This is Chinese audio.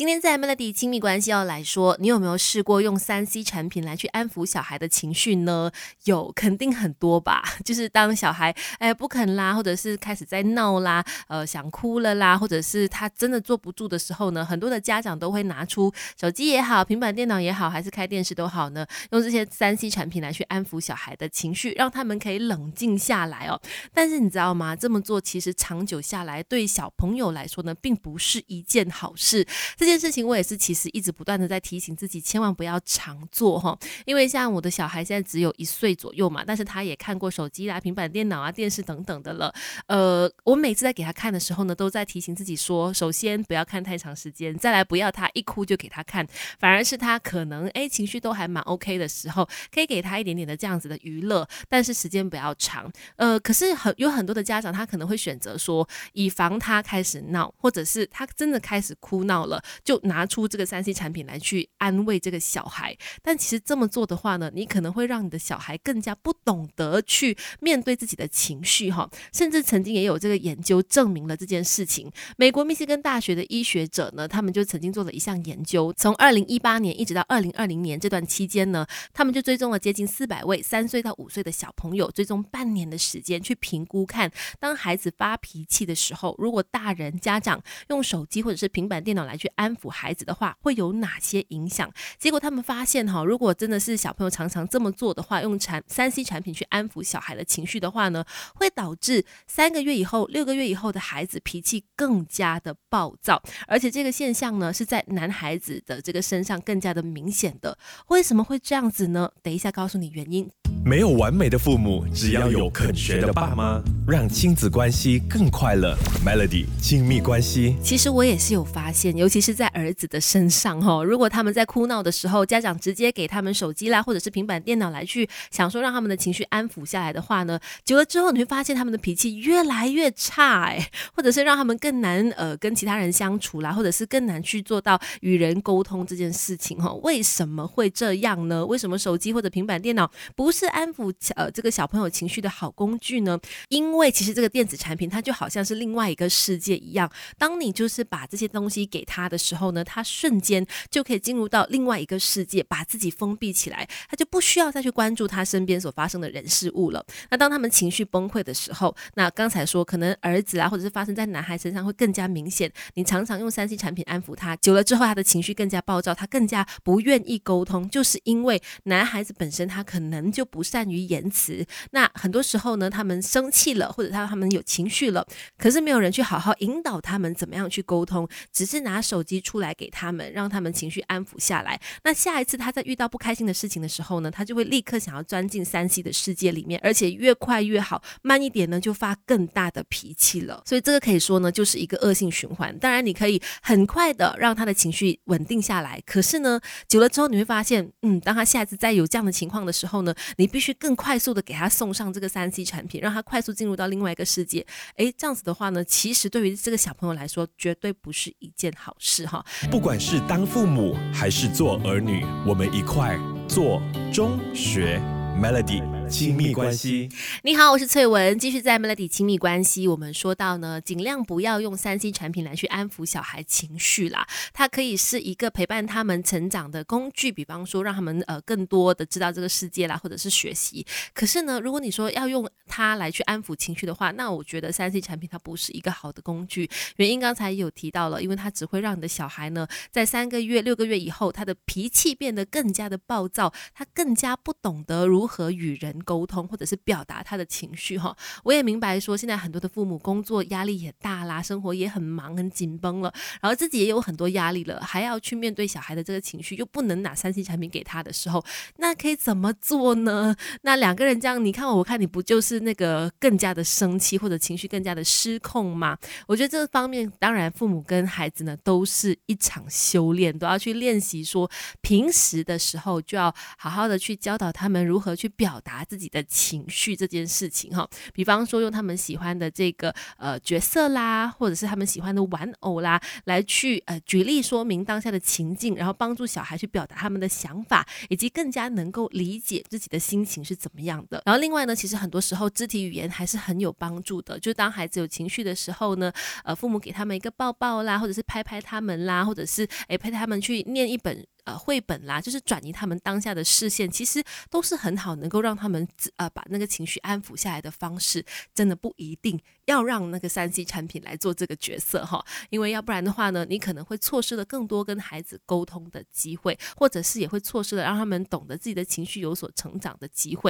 今天在 Melody 亲密关系要来说，你有没有试过用三 C 产品来去安抚小孩的情绪呢？有，肯定很多吧。就是当小孩哎不肯啦，或者是开始在闹啦，呃想哭了啦，或者是他真的坐不住的时候呢，很多的家长都会拿出手机也好，平板电脑也好，还是开电视都好呢，用这些三 C 产品来去安抚小孩的情绪，让他们可以冷静下来哦。但是你知道吗？这么做其实长久下来，对小朋友来说呢，并不是一件好事。这这件事情我也是，其实一直不断的在提醒自己，千万不要常做哈。因为像我的小孩现在只有一岁左右嘛，但是他也看过手机啦、平板电脑啊、电视等等的了。呃，我每次在给他看的时候呢，都在提醒自己说，首先不要看太长时间，再来不要他一哭就给他看，反而是他可能哎情绪都还蛮 OK 的时候，可以给他一点点的这样子的娱乐，但是时间不要长。呃，可是很有很多的家长，他可能会选择说，以防他开始闹，或者是他真的开始哭闹了。就拿出这个三 C 产品来去安慰这个小孩，但其实这么做的话呢，你可能会让你的小孩更加不懂得去面对自己的情绪哈。甚至曾经也有这个研究证明了这件事情。美国密歇根大学的医学者呢，他们就曾经做了一项研究，从二零一八年一直到二零二零年这段期间呢，他们就追踪了接近四百位三岁到五岁的小朋友，追踪半年的时间去评估看，当孩子发脾气的时候，如果大人家长用手机或者是平板电脑来去安抚孩子的话会有哪些影响？结果他们发现哈，如果真的是小朋友常常这么做的话，用产三 C 产品去安抚小孩的情绪的话呢，会导致三个月以后、六个月以后的孩子脾气更加的暴躁，而且这个现象呢是在男孩子的这个身上更加的明显的。为什么会这样子呢？等一下告诉你原因。没有完美的父母，只要有肯学的爸妈，让亲子关系更快乐。Melody 亲密关系，其实我也是有发现，尤其是在儿子的身上哈。如果他们在哭闹的时候，家长直接给他们手机啦，或者是平板电脑来去想说让他们的情绪安抚下来的话呢，久了之后你会发现他们的脾气越来越差哎，或者是让他们更难呃跟其他人相处啦，或者是更难去做到与人沟通这件事情哈。为什么会这样呢？为什么手机或者平板电脑不是？安抚呃这个小朋友情绪的好工具呢，因为其实这个电子产品它就好像是另外一个世界一样。当你就是把这些东西给他的时候呢，他瞬间就可以进入到另外一个世界，把自己封闭起来，他就不需要再去关注他身边所发生的人事物了。那当他们情绪崩溃的时候，那刚才说可能儿子啊，或者是发生在男孩身上会更加明显。你常常用三 C 产品安抚他，久了之后他的情绪更加暴躁，他更加不愿意沟通，就是因为男孩子本身他可能就不。不善于言辞，那很多时候呢，他们生气了，或者他他们有情绪了，可是没有人去好好引导他们怎么样去沟通，只是拿手机出来给他们，让他们情绪安抚下来。那下一次他在遇到不开心的事情的时候呢，他就会立刻想要钻进三 C 的世界里面，而且越快越好，慢一点呢就发更大的脾气了。所以这个可以说呢，就是一个恶性循环。当然，你可以很快的让他的情绪稳定下来，可是呢，久了之后你会发现，嗯，当他下一次再有这样的情况的时候呢，你。必须更快速的给他送上这个三 C 产品，让他快速进入到另外一个世界。诶，这样子的话呢，其实对于这个小朋友来说，绝对不是一件好事哈。不管是当父母还是做儿女，我们一块做中学 Melody。亲密关系，你好，我是翠文，继续在 Melody 亲密关系。我们说到呢，尽量不要用三 C 产品来去安抚小孩情绪啦，它可以是一个陪伴他们成长的工具，比方说让他们呃更多的知道这个世界啦，或者是学习。可是呢，如果你说要用它来去安抚情绪的话，那我觉得三 C 产品它不是一个好的工具。原因刚才有提到了，因为它只会让你的小孩呢，在三个月、六个月以后，他的脾气变得更加的暴躁，他更加不懂得如何与人。沟通或者是表达他的情绪哈，我也明白说现在很多的父母工作压力也大啦，生活也很忙很紧绷了，然后自己也有很多压力了，还要去面对小孩的这个情绪，又不能拿三 C 产品给他的时候，那可以怎么做呢？那两个人这样，你看我，我看你不就是那个更加的生气或者情绪更加的失控吗？我觉得这方面当然父母跟孩子呢都是一场修炼，都要去练习说平时的时候就要好好的去教导他们如何去表达。自己的情绪这件事情哈。比方说用他们喜欢的这个呃角色啦，或者是他们喜欢的玩偶啦，来去呃举例说明当下的情境，然后帮助小孩去表达他们的想法，以及更加能够理解自己的心情是怎么样的。然后另外呢，其实很多时候肢体语言还是很有帮助的。就当孩子有情绪的时候呢，呃，父母给他们一个抱抱啦，或者是拍拍他们啦，或者是诶陪他们去念一本。呃，绘本啦，就是转移他们当下的视线，其实都是很好，能够让他们呃把那个情绪安抚下来的方式。真的不一定要让那个三 C 产品来做这个角色哈，因为要不然的话呢，你可能会错失了更多跟孩子沟通的机会，或者是也会错失了让他们懂得自己的情绪有所成长的机会。